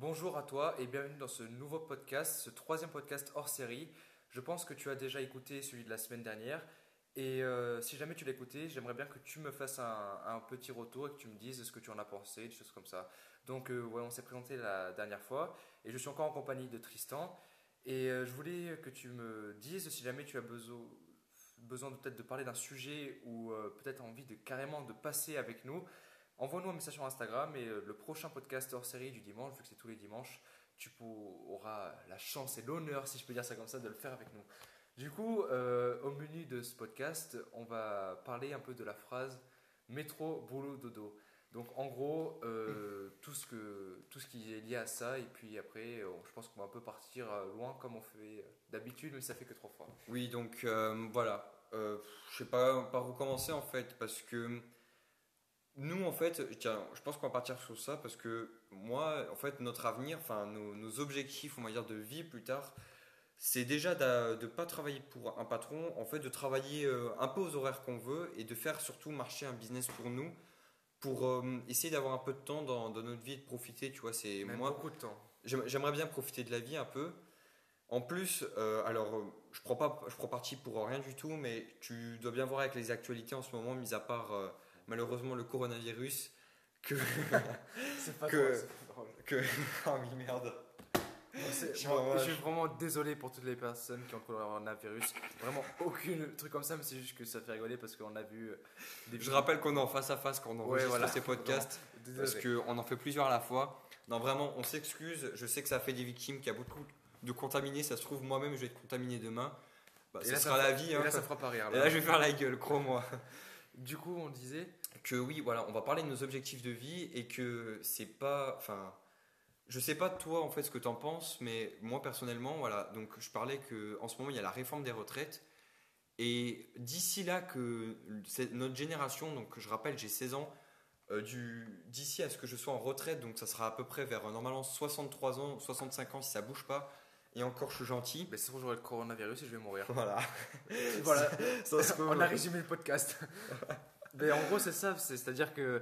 Bonjour à toi et bienvenue dans ce nouveau podcast, ce troisième podcast hors série. Je pense que tu as déjà écouté celui de la semaine dernière. Et euh, si jamais tu l'as écouté, j'aimerais bien que tu me fasses un, petit retour et que tu me dises ce que tu en as pensé, des choses comme ça. Donc, euh, ouais, on s'est présenté la dernière fois et je suis encore en compagnie de Tristan. Et euh, je voulais que tu me dises si jamais tu as besoin, besoin peut-être de parler d'un sujet ou euh, peut-être envie de carrément de passer avec nous. Envoie-nous un message sur Instagram et euh, le prochain podcast hors série du dimanche, vu que c'est tous les dimanches, tu auras la chance et l'honneur, si je peux dire ça comme ça, de le faire avec nous. Du coup, euh, au menu de ce podcast, on va parler un peu de la phrase métro, boulot, dodo. Donc en gros, euh, tout, ce que, tout ce qui est lié à ça, et puis après, je pense qu'on va un peu partir loin comme on fait d'habitude, mais ça fait que trois fois. Oui, donc voilà. Je sais pas par où commencer en fait, parce que nous en fait, tiens, je pense qu'on va partir sur ça, parce que moi, en fait, notre avenir, enfin nos, nos objectifs, on va dire, de vie plus tard, c'est déjà de ne pas travailler pour un patron, en fait, de travailler euh, un peu aux horaires qu'on veut et de faire surtout marcher un business pour nous, pour euh, essayer d'avoir un peu de temps dans, dans notre vie et de profiter, tu vois. C'est moi, beaucoup de temps. J'aime- J'aimerais bien profiter de la vie un peu. En plus, euh, alors je prends pas, je prends parti pour rien du tout, mais tu dois bien voir avec les actualités en ce moment, mis à part malheureusement le coronavirus, que C'est pas Que- drôle, c'est pas drôle. que ah oui merde. Je suis moi, vraiment- je suis vraiment désolé pour toutes les personnes qui ont le coronavirus. Vraiment aucun truc comme ça, mais c'est juste que ça fait rigoler parce qu'on a vu euh, des Je rappelle qu'on est en face à face quand on enregistre voilà. ces podcasts, Désolé. parce qu'on en fait plusieurs à la fois. Non, vraiment, on s'excuse. Je sais que ça fait des victimes, qu'il y a beaucoup de contaminés. Ça se trouve, moi-même, je vais être contaminé demain. Bah, Et ce là, ça sera la vie. Et hein. là, ça fera pas rire. Et là, je vais faire la gueule, crois-moi. Du coup, on disait. que oui, voilà, on va parler de nos objectifs de vie et que c'est pas, enfin, je sais pas toi en fait ce que tu en penses, mais moi personnellement, voilà, donc je parlais que en ce moment il y a la réforme des retraites et d'ici là que notre génération, donc je rappelle j'ai 16 ans, euh, d'ici à ce que je sois en retraite, donc ça sera à peu près vers euh, normalement 63 ans, 65 ans si ça bouge pas. Et encore, je suis gentil. Mais c'est bon, j'aurai le coronavirus et je vais mourir. Voilà. voilà. Ça se on a résumé le podcast. Mais en gros, c'est ça. c'est- C'est-à-dire que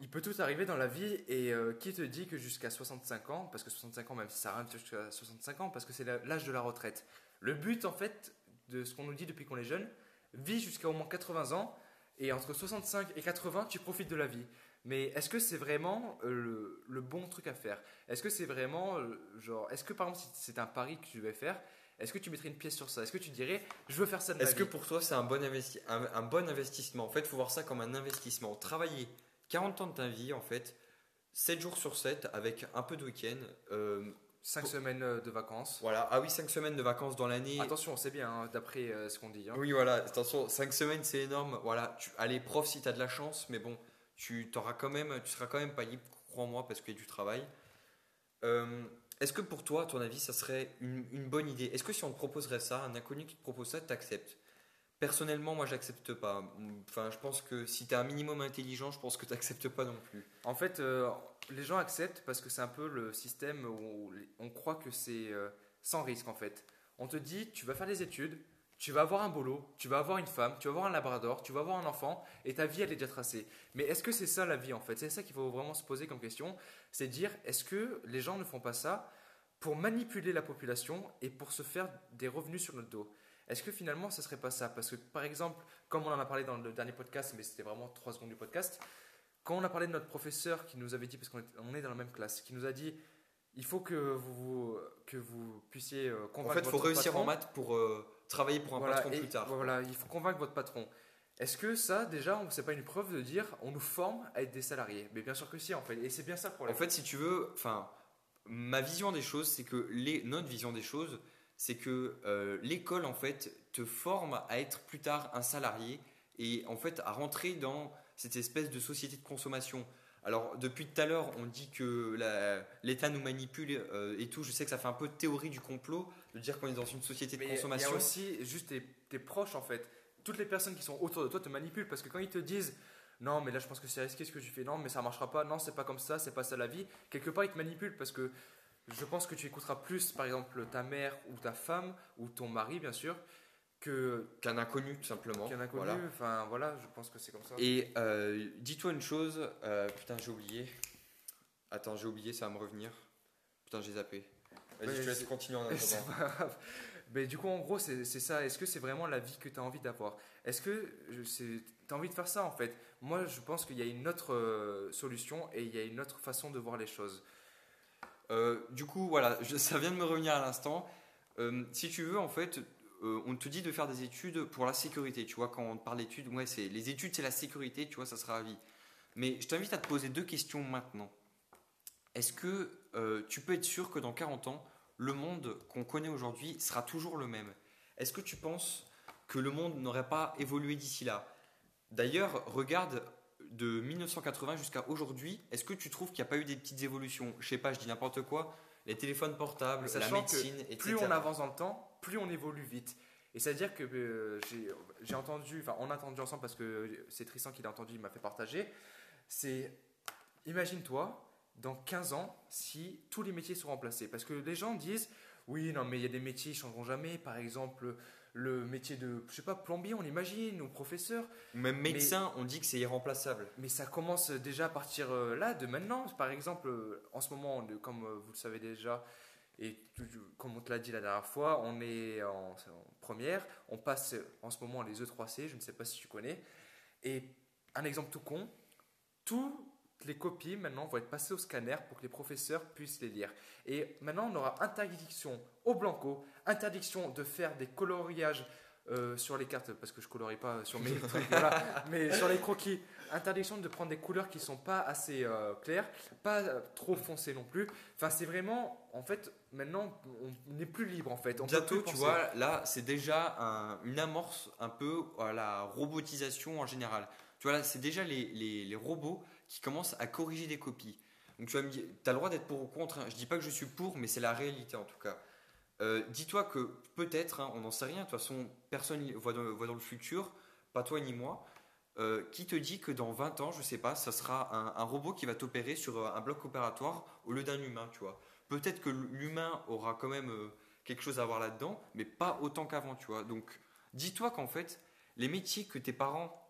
il peut tout arriver dans la vie. Et euh, qui te dit que jusqu'à 65 ans, parce que 65 ans, même si ça arrive jusqu'à 65 ans, parce que c'est l'âge de la retraite. Le but, en fait, de ce qu'on nous dit depuis qu'on est jeune, vis jusqu'à au moins 80 ans. Et entre 65 et 80, tu profites de la vie. Mais est-ce que c'est vraiment euh, le, le bon truc à faire? Est-ce que c'est vraiment euh, genre Est-ce que par exemple, si c'est un pari que tu devais faire, est-ce que tu mettrais une pièce sur ça? Est-ce que tu dirais, je veux faire ça de Est-ce que pour toi c'est un bon, investi- un, un bon investissement? En fait, il faut voir ça comme un investissement. Travailler 40 ans de ta vie, en fait, 7 jours sur 7, avec un peu de week-end. euh, 5 Pour- semaines euh, de vacances. voilà, ah oui, 5 semaines de vacances dans l'année. Attention, c'est bien, hein, d'après euh, ce qu'on dit. hein. Oui, voilà, attention, 5 semaines c'est énorme. Voilà, tu, allez, prof si tu as de la chance, mais bon, tu, t'auras quand même, tu seras quand même pas libre, crois-moi, parce qu'il y a du travail. Euh, Est-ce que pour toi, à ton avis, ça serait une, bonne idée? Est-ce que si on te proposerait ça, un inconnu qui te propose ça, t'acceptes? Personnellement, moi, j'accepte pas. Enfin, je pense que si tu es un minimum intelligent, je pense que t'acceptes pas non plus. En fait, euh, les gens acceptent parce que c'est un peu le système où on croit que c'est euh, sans risque en fait. On te dit, tu vas faire des études, tu vas avoir un boulot, tu vas avoir une femme, tu vas avoir un labrador, tu vas avoir un enfant et ta vie elle est déjà tracée. Mais est-ce que c'est ça la vie en fait? C'est ça qu'il faut vraiment se poser comme question. C'est dire, est-ce que les gens ne font pas ça pour manipuler la population et pour se faire des revenus sur notre dos? Est-ce que finalement ce serait pas ça? Parce que par exemple, comme on en a parlé dans le dernier podcast, mais c'était vraiment 3 secondes du podcast, quand on a parlé de notre professeur qui nous avait dit, parce qu'on est, on est dans la même classe, qui nous a dit il faut que vous, que vous puissiez euh, En convaincre fait, il faut réussir patron. en maths pour euh, travailler pour un Voilà, patron plus tard. Voilà, il faut convaincre votre patron. Est-ce que ça, déjà, c'est pas une preuve de dire on nous forme à être des salariés? Mais bien sûr que si, en fait. Et c'est bien ça le En problème. fait, si tu veux, enfin, ma vision des choses, c'est que les, notre vision des choses, c'est que euh, l'école, en fait, te forme à être plus tard un salarié et en fait à rentrer dans cette espèce de société de consommation. Alors, depuis tout à l'heure, on dit que l'État nous manipule euh, et tout. Je sais que ça fait un peu de théorie du complot de dire qu'on est dans une société de Mais il y consommation. a aussi juste tes, tes proches, en fait. Toutes les personnes qui sont autour de toi te manipulent parce que quand ils te disent non, mais là je pense que c'est risqué ce que tu fais, non, mais ça marchera pas, non, c'est pas comme ça, c'est pas ça la vie, quelque part ils te manipulent parce que je pense que tu écouteras plus, par exemple, ta mère ou ta femme ou ton mari, bien sûr, que Qu'un inconnu, tout simplement. qu'un inconnu. Voilà. Enfin voilà, je pense que c'est comme ça. Et euh, dis-toi une chose, euh, putain, j'ai oublié. Attends, j'ai oublié, ça va me revenir. Putain, j'ai zappé. Vas-y, je te laisse continuer en attendant. pas grave. Mais du coup, en gros, c'est ça. Est-ce que c'est vraiment la vie que tu as envie d'avoir? Est-ce que tu as envie de faire ça en fait? Moi, je pense qu'il y a une autre euh, solution et il y a une autre façon de voir les choses. Du coup, voilà, je- ça vient de me revenir à l'instant. Si tu veux, en fait, euh, on te dit de faire des études pour la sécurité. Tu vois, quand on parle d'études, c'est les études, c'est la sécurité. Tu vois, ça sera à vie. Mais je t'invite à te poser deux questions maintenant. Est-ce que euh, tu peux être sûr que dans 40 ans, le monde qu'on connaît aujourd'hui sera toujours le même? Est-ce que tu penses que le monde n'aurait pas évolué d'ici là? D'ailleurs, regarde de 1980 jusqu'à aujourd'hui, est-ce que tu trouves qu'il n'y a pas eu des petites évolutions? Je sais pas, je dis n'importe quoi. Les téléphones portables, la que médecine, etc. Plus on avance dans le temps, plus on évolue vite. Et c'est-à-dire que euh, j'ai- j'ai entendu, enfin on a entendu ensemble parce que c'est Tristan qui l'a entendu, il m'a fait partager. C'est, imagine-toi, dans 15 ans, si tous les métiers sont remplacés. Parce que les gens disent, oui, non, mais il y a des métiers qui ne changeront jamais. Par exemple, le métier de, je sais pas, plombier, on imagine, ou professeur. Même médecin, on dit que c'est irremplaçable. Mais ça commence déjà à partir euh, là, de maintenant. Par exemple, euh, en ce moment, comme euh, vous le savez déjà, et tout- comme on te l'a dit la dernière fois, on est en, en première. On passe en ce moment les E3C, je ne sais pas si tu connais. Et un exemple tout con, toutes les copies maintenant vont être passées au scanner pour que les professeurs puissent les lire. Et maintenant, on aura interdiction au blanco, interdiction de faire des coloriages euh, sur les cartes, parce que je colorie pas sur mes trucs, voilà, mais sur les croquis, interdiction de prendre des couleurs qui sont pas assez euh, claires, pas trop foncées non plus. Enfin, c'est vraiment, en fait, maintenant, on n'est plus libre en fait. On Bientôt, tu penser. vois, là, c'est déjà un- une amorce un peu à la robotisation en général. Tu vois, là, c'est déjà les, les- les robots qui commencent à corriger des copies. Donc, tu vas me dire, tu as le droit d'être pour ou contre. hein. Je dis pas que je suis pour, mais c'est la réalité en tout cas. Euh, Dis-toi que peut-être, hein, on n'en sait rien, de toute façon, personne ne voit dans, le futur, pas toi ni moi. Euh, qui te dit que dans 20 ans, je sais pas, ça sera un, robot qui va t'opérer sur euh, un bloc opératoire au lieu d'un humain, tu vois. Peut-être que l'humain aura quand même quelque chose à voir là-dedans, mais pas autant qu'avant, tu vois. Donc, dis-toi qu'en fait, les métiers que tes parents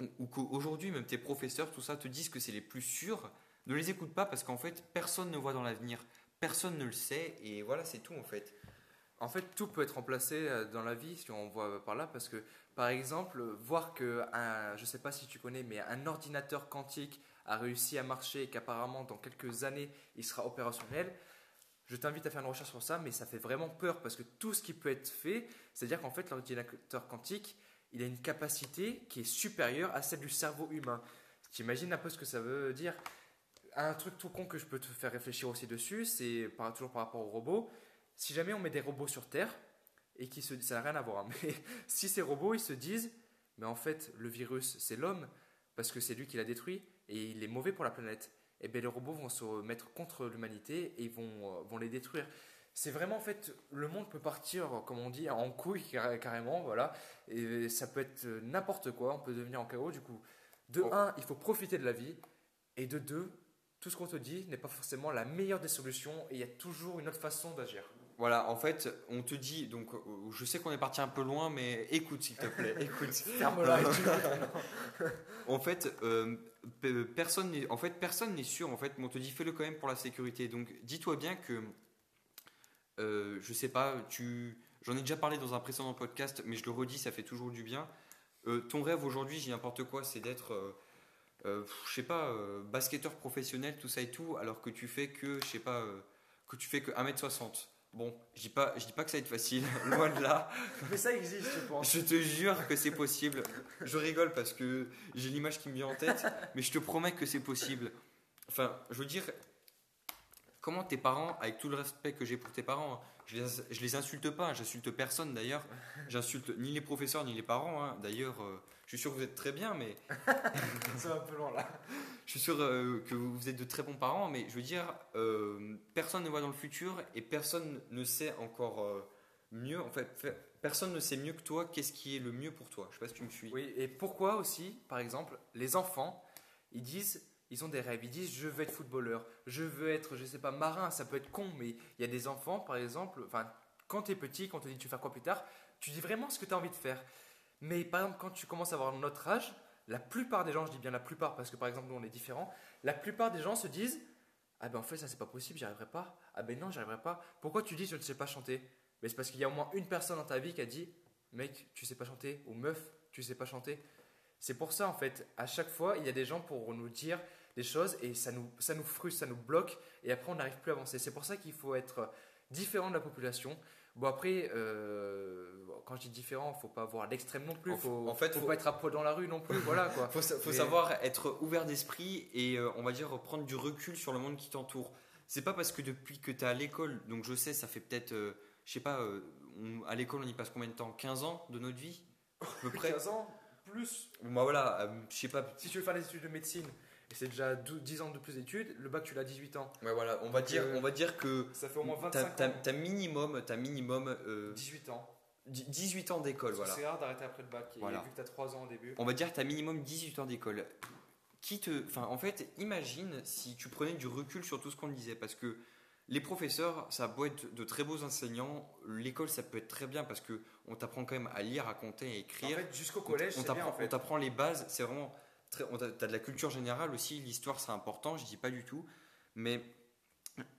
ou, ou qu'aujourd'hui même tes professeurs, tout ça, te disent que c'est les plus sûrs, ne les écoute pas parce qu'en fait, personne ne voit dans l'avenir, personne ne le sait, et voilà, c'est tout en fait. En fait, tout peut être remplacé euh, dans la vie, si on voit par là, parce que, par exemple, voir que, un, je ne sais pas si tu connais, mais un ordinateur quantique a réussi à marcher et qu'apparemment, dans quelques années, il sera opérationnel, je t'invite à faire une recherche sur ça, mais ça fait vraiment peur, parce que tout ce qui peut être fait, c'est-à-dire qu'en fait, l'ordinateur quantique, il a une capacité qui est supérieure à celle du cerveau humain. T'imagines un peu ce que ça veut dire? Un truc tout con que je peux te faire réfléchir aussi dessus, c'est toujours par rapport aux robots si jamais on met des robots sur Terre et qui se ça n'a rien à voir, hein, mais si ces robots ils se disent mais en fait le virus c'est l'homme parce que c'est lui qui l'a détruit et il est mauvais pour la planète, et bien les robots vont se mettre contre l'humanité et vont, euh, vont les détruire. C'est vraiment en fait le monde peut partir comme on dit en couille car- carrément voilà et ça peut être euh, n'importe quoi, on peut devenir en chaos du coup. De Oh. un, il faut profiter de la vie et de deux, tout ce qu'on te dit n'est pas forcément la meilleure des solutions et il y a toujours une autre façon d'agir. Voilà, en fait, on te dit, donc euh, je sais qu'on est parti un peu loin, mais écoute s'il te plaît, écoute. En fait, euh, pe- personne n'est, en fait, personne n'est sûr. En fait, mais on te dit fais-le quand même pour la sécurité. Donc, dis-toi bien que, euh, je sais pas, tu, j'en ai déjà parlé dans un précédent podcast, mais je le redis, ça fait toujours du bien. Euh, ton rêve aujourd'hui, j'ai n'importe quoi, c'est d'être, euh, euh, je sais pas, basketteur professionnel, tout ça et tout, alors que tu fais que, je sais pas, que tu fais que 1m60. Bon, je dis pas, je dis pas que ça va être facile, loin de là. Mais ça existe, je pense. Je te jure que c'est possible. Je rigole parce que j'ai l'image qui me vient en tête, mais je te promets que c'est possible. Enfin, je veux dire, comment tes parents, avec tout le respect que j'ai pour tes parents, hein, je les, je les insulte pas, j'insulte personne d'ailleurs, j'insulte ni les professeurs ni les parents. hein. D'ailleurs, euh, je suis sûr que vous êtes très bien, mais C'est un peu long là. je suis sûr euh, que vous êtes de très bons parents, mais je veux dire, euh, personne ne voit dans le futur et personne ne sait encore mieux. En fait, fait- personne ne sait mieux que toi qu'est-ce qui est le mieux pour toi. Je sais pas si tu me suis. Oui, et pourquoi aussi, par exemple, les enfants, ils disent, ils ont des rêves, ils disent je veux être footballeur, je veux être, je sais pas, marin, ça peut être con, mais il y a des enfants, par exemple, enfin, quand tu es petit, quand on te dit tu veux faire quoi plus tard, tu dis vraiment ce que tu as envie de faire. Mais par exemple, quand tu commences à avoir notre âge, la plupart des gens, je dis bien la plupart parce que par exemple nous on est différents, la plupart des gens se disent Ah ben en fait, ça c'est pas possible, j'y arriverai pas. Ah ben non, j'y arriverai pas. Pourquoi tu dis je ne sais pas chanter? Mais c'est parce qu'il y a au moins une personne dans ta vie qui a dit mec, tu sais pas chanter ou meuf, tu sais pas chanter. C'est pour ça en fait, à chaque fois, il y a des gens pour nous dire des choses et ça nous, ça nous frustre, ça nous bloque et après on n'arrive plus à avancer. C'est pour ça qu'il faut être différent de la population. Bon après, euh, quand je dis différent, faut pas avoir l'extrême non plus. Faut, en fait, faut, pas être à poil dans la rue non plus. voilà quoi. faut, faut savoir être ouvert d'esprit et euh, on va dire prendre du recul sur le monde qui t'entoure. C'est pas parce que depuis que tu es à l'école, donc je sais, ça fait peut-être, euh, je sais pas, à l'école on y passe combien de temps? 15 ans de notre vie? À peu près 15 ans? Plus Moi voilà, je sais pas. Si tu veux faire des études de médecine, et c'est déjà 10 ans de plus d'études, le bac tu l'as 18 ans. Ouais, voilà, on va, dire, on va dire que. Ça fait au moins 25 ans. T'as minimum, as minimum 18 euh, ans. 18 ans d'école, voilà. C'est rare d'arrêter après le bac, vu que tu as 3 ans au début. On va dire que tu as minimum 18 ans d'école. Qui te. Enfin, en fait, imagine si tu prenais du recul sur tout ce qu'on disait, parce que les professeurs, ça peut être de très beaux enseignants. L'école, ça peut être très bien parce que on t'apprend quand même à lire, à compter, à écrire. En fait, jusqu'au collège, on t'apprend les bases. C'est vraiment tu as de la culture générale aussi, l'histoire c'est important, je dis pas du tout, mais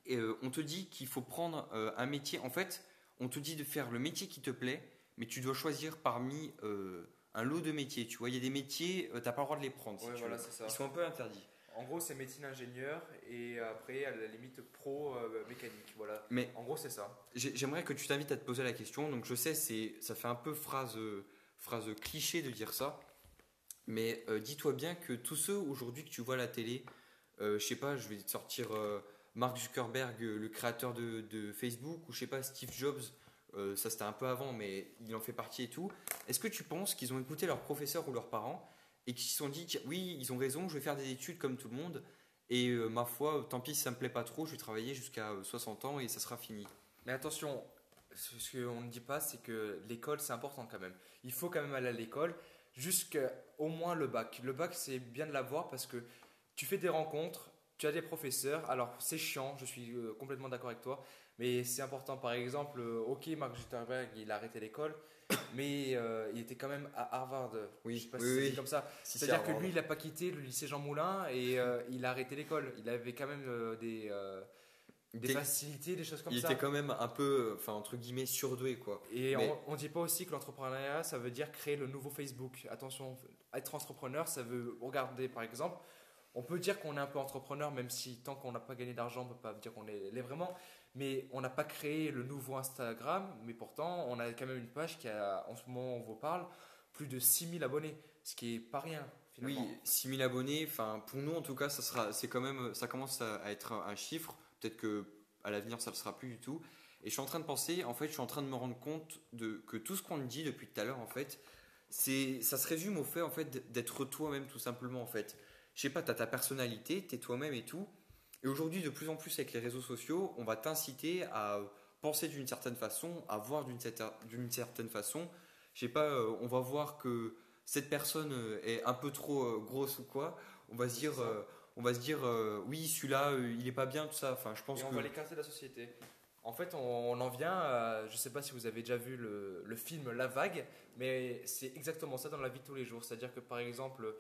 euh, on te dit qu'il faut prendre euh, un métier, en fait, on te dit de faire le métier qui te plaît, mais tu dois choisir parmi euh, un lot de métiers, tu vois, il y a des métiers, tu n'as pas le droit de les prendre, ils sont un peu interdits. En gros, c'est médecine ingénieur et après, à la limite, pro mécanique. Voilà. Mais en gros, c'est ça. J'aimerais que tu t'invites à te poser la question. Donc, je sais, c'est, ça fait un peu phrase, phrase cliché de dire ça, mais euh, dis-toi bien que tous ceux aujourd'hui que tu vois à la télé, euh, je sais pas, je vais te sortir euh, Mark Zuckerberg, le créateur de, Facebook, ou je sais pas, Steve Jobs, ça c'était un peu avant, mais il en fait partie et tout. Est-ce que tu penses qu'ils ont écouté leurs professeurs ou leurs parents et qu'ils se sont dit, oui, ils ont raison, je vais faire des études comme tout le monde, et ma foi, tant pis si ça me plaît pas trop, je vais travailler jusqu'à 60 ans et ça sera fini. Mais attention, ce qu'on ne dit pas, c'est que l'école, c'est important quand même. Il faut quand même aller à l'école jusqu'au moins le bac. Le bac, c'est bien de l'avoir parce que tu fais des rencontres, tu as des professeurs. Alors, c'est chiant, je suis euh, complètement d'accord avec toi, mais c'est important. Par exemple, euh, ok, Mark Zuckerberg, il a arrêté l'école, mais euh, il était quand même à Harvard. Oui, je sais pas si c'est comme ça. C'est-à-dire que lui, il n'a pas quitté le lycée Jean Moulin et il a arrêté l'école. Il avait quand même des des facilités, des choses comme ça. Il était quand même un peu, enfin entre guillemets, surdoué quoi. Et on, ne dit pas aussi que l'entrepreneuriat, ça veut dire créer le nouveau Facebook. Attention, être entrepreneur, ça veut regarder par exemple. On peut dire qu'on est un peu entrepreneur, même si tant qu'on n'a pas gagné d'argent, on peut pas dire qu'on est, vraiment. Mais on n'a pas créé le nouveau Instagram, mais pourtant, on a quand même une page qui a, en ce moment, on vous parle, plus de 6000 abonnés, ce qui est pas rien. Finalement. Oui, 6000 abonnés, enfin pour nous en tout cas, ça sera, c'est quand même, ça commence à être un chiffre Peut-être que à l'avenir, ça ne sera plus du tout. Et je suis en train de penser, en fait, je suis en train de me rendre compte de, que tout ce qu'on dit depuis tout à l'heure, en fait, ça se résume au fait, en fait, d'être toi-même, tout simplement, en fait. Je sais pas, tu as ta personnalité, tu es toi-même et tout. Et aujourd'hui, de plus en plus avec les réseaux sociaux, on va t'inciter à penser d'une certaine façon, à voir d'une certaine façon. Je sais pas, euh, on va voir que cette personne euh, est un peu trop euh, grosse ou quoi. On va se dire, on va se dire oui celui-là il est pas bien tout ça enfin je pense et on va l'écarter de la société en fait on, en vient à, je sais pas si vous avez déjà vu le, le film La Vague mais c'est exactement ça dans la vie de tous les jours c'est à dire que par exemple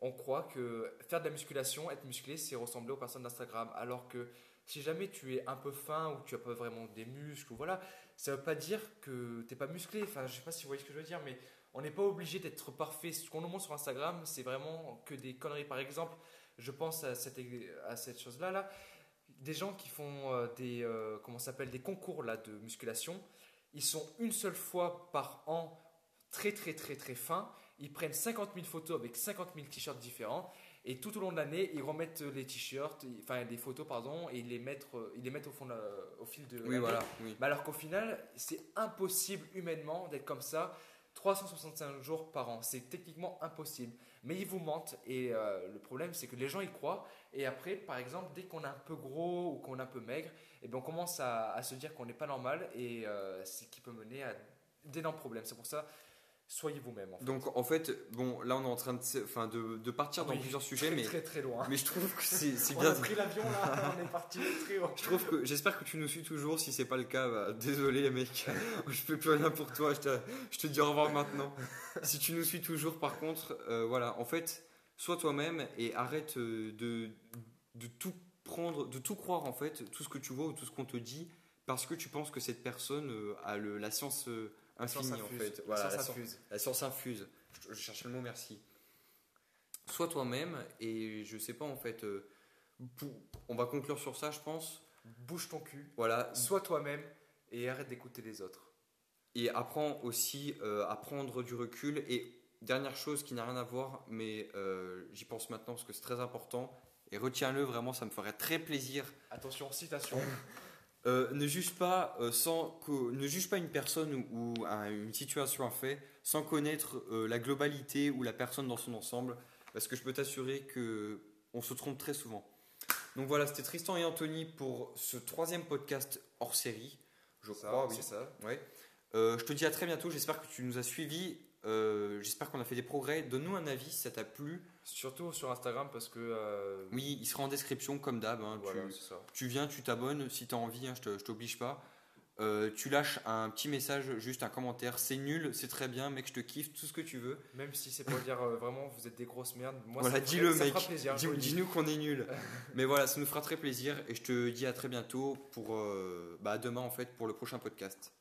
on croit que faire de la musculation être musclé c'est ressembler aux personnes d'Instagram alors que si jamais tu es un peu fin ou tu as pas vraiment des muscles ou voilà ça veut pas dire que t'es pas musclé enfin je sais pas si vous voyez ce que je veux dire mais on n'est pas obligé d'être parfait ce qu'on nous montre sur Instagram c'est vraiment que des conneries par exemple je pense à cette, à cette chose-là. Là. Des gens qui font euh, des, euh, comment s'appelle, des concours là, de musculation, ils sont une seule fois par an très très très très fins. Ils prennent 50 000 photos avec 50 000 t-shirts différents. Et tout au long de l'année, ils remettent les t-shirts, enfin les photos, pardon, et ils les mettent, ils les mettent au, fond au fil de. Oui, voilà. Oui. alors qu'au final, c'est impossible humainement d'être comme ça 365 jours par an. C'est techniquement impossible. Mais ils vous mentent. Et euh, le problème, c'est que les gens y croient. Et après, par exemple, dès qu'on est un peu gros ou qu'on est un peu maigre, eh bien, on commence à, se dire qu'on n'est pas normal. Et euh, ce qui peut mener à d'énormes problèmes. C'est pour ça soyez vous-même. Donc en fait, bon, là on est en train de, enfin, de, de partir dans plusieurs sujets, très, mais très très loin. Mais je trouve que c'est bien. On a pris l'avion là, on est parti très haut. Je trouve que j'espère que tu nous suis toujours. Si c'est pas le cas, bah, désolé mec, je fais plus rien pour toi. Je te, je te dis au revoir maintenant. si tu nous suis toujours, par contre, euh, voilà, en fait, sois toi-même et arrête euh, de de tout prendre, de tout croire en fait, tout ce que tu vois ou tout ce qu'on te dit, parce que tu penses que cette personne euh, a le, la science infinie en fait. La Voilà, science la, science- infuse. la science infuse. Je, je cherchais le mot, merci. Sois toi-même et je sais pas en fait. euh, on va conclure sur ça, je pense. Bouge ton cul, Voilà, sois toi-même et arrête d'écouter les autres. et apprends aussi euh, à prendre du recul. Et dernière chose qui n'a rien à voir, mais euh, j'y pense maintenant parce que c'est très important. Et retiens-le vraiment, ça me ferait très plaisir. Attention, citation. Euh, ne juge pas euh, sans ne juge pas une personne ou, ou un- une situation un fait sans connaître euh, la globalité ou la personne dans son ensemble, parce que je peux t'assurer que on se trompe très souvent. Donc voilà, c'était Tristan et Anthony pour ce troisième podcast hors série. Je Ça, crois, oui. c'est ça. Ouais. Je te dis à très bientôt. J'espère que tu nous as suivis. Euh, J'espère qu'on a fait des progrès. Donne-nous un avis si ça t'a plu. Surtout sur Instagram parce que. euh, Oui, il sera en description comme d'hab. hein. Voilà, Tu- viens, tu t'abonnes si tu as envie. hein, je t'oblige pas. Euh, tu lâches un petit message, juste un commentaire. C'est nul, c'est très bien, mec, je te kiffe, tout ce que tu veux. Même si c'est pour dire euh, vraiment vous êtes des grosses merdes. Moi, voilà, dis-le, mec. Dis-. Dis-nous qu'on est nul. Mais voilà, ça nous fera très plaisir. Et je te dis à très bientôt pour euh, bah, demain en fait pour le prochain podcast.